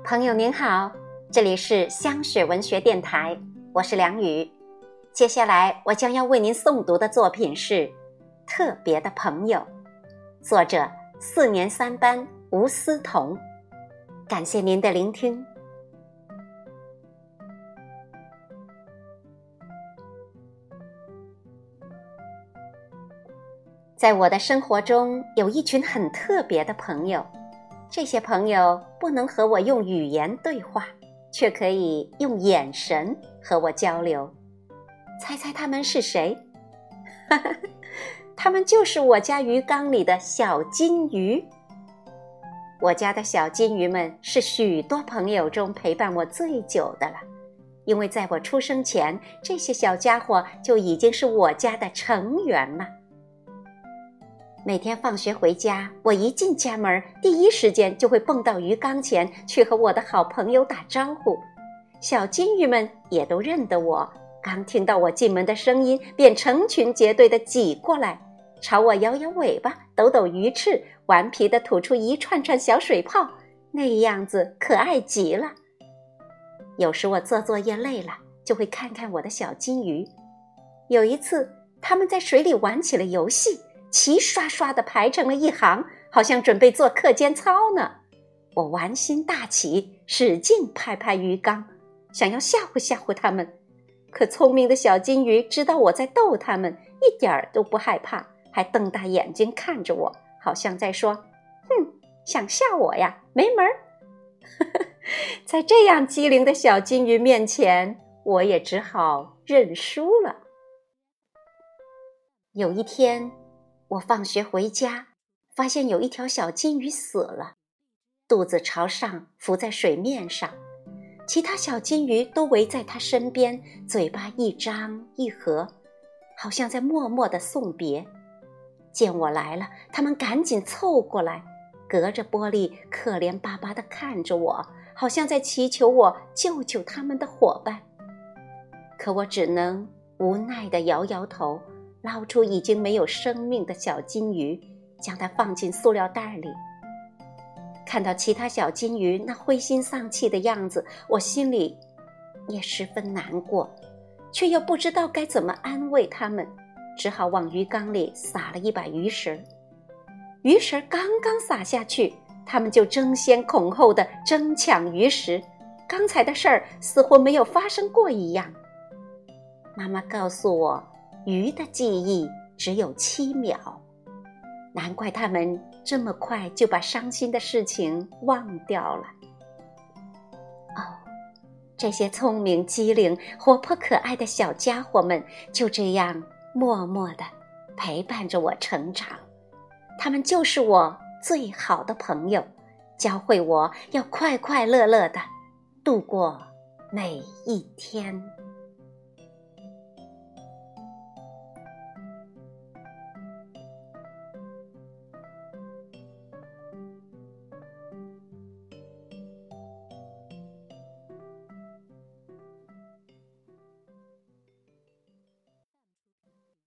朋友您好，这里是香雪文学电台，我是梁宇。接下来我将要为您诵读的作品是《特别的朋友》，作者四年三班吴思彤。感谢您的聆听。在我的生活中，有一群很特别的朋友。这些朋友不能和我用语言对话，却可以用眼神和我交流。猜猜他们是谁？哈哈，他们就是我家鱼缸里的小金鱼。我家的小金鱼们是许多朋友中陪伴我最久的了，因为在我出生前，这些小家伙就已经是我家的成员了。每天放学回家，我一进家门，第一时间就会蹦到鱼缸前去和我的好朋友打招呼。小金鱼们也都认得我，刚听到我进门的声音，便成群结队地挤过来，朝我摇摇尾巴、抖抖鱼翅，顽皮地吐出一串串小水泡，那样子可爱极了。有时我做作业累了，就会看看我的小金鱼。有一次，他们在水里玩起了游戏。齐刷刷地排成了一行，好像准备做课间操呢。我玩心大起，使劲拍拍鱼缸，想要吓唬吓唬他们。可聪明的小金鱼知道我在逗它们，一点儿都不害怕，还瞪大眼睛看着我，好像在说：“哼，想吓我呀？没门儿！” 在这样机灵的小金鱼面前，我也只好认输了。有一天。我放学回家，发现有一条小金鱼死了，肚子朝上浮在水面上，其他小金鱼都围在它身边，嘴巴一张一合，好像在默默的送别。见我来了，它们赶紧凑过来，隔着玻璃可怜巴巴的看着我，好像在祈求我救救他们的伙伴。可我只能无奈的摇摇头。捞出已经没有生命的小金鱼，将它放进塑料袋里。看到其他小金鱼那灰心丧气的样子，我心里也十分难过，却又不知道该怎么安慰他们，只好往鱼缸里撒了一把鱼食。鱼食刚刚撒下去，他们就争先恐后的争抢鱼食，刚才的事儿似乎没有发生过一样。妈妈告诉我。鱼的记忆只有七秒，难怪他们这么快就把伤心的事情忘掉了。哦，这些聪明机灵、活泼可爱的小家伙们就这样默默的陪伴着我成长，他们就是我最好的朋友，教会我要快快乐乐的度过每一天。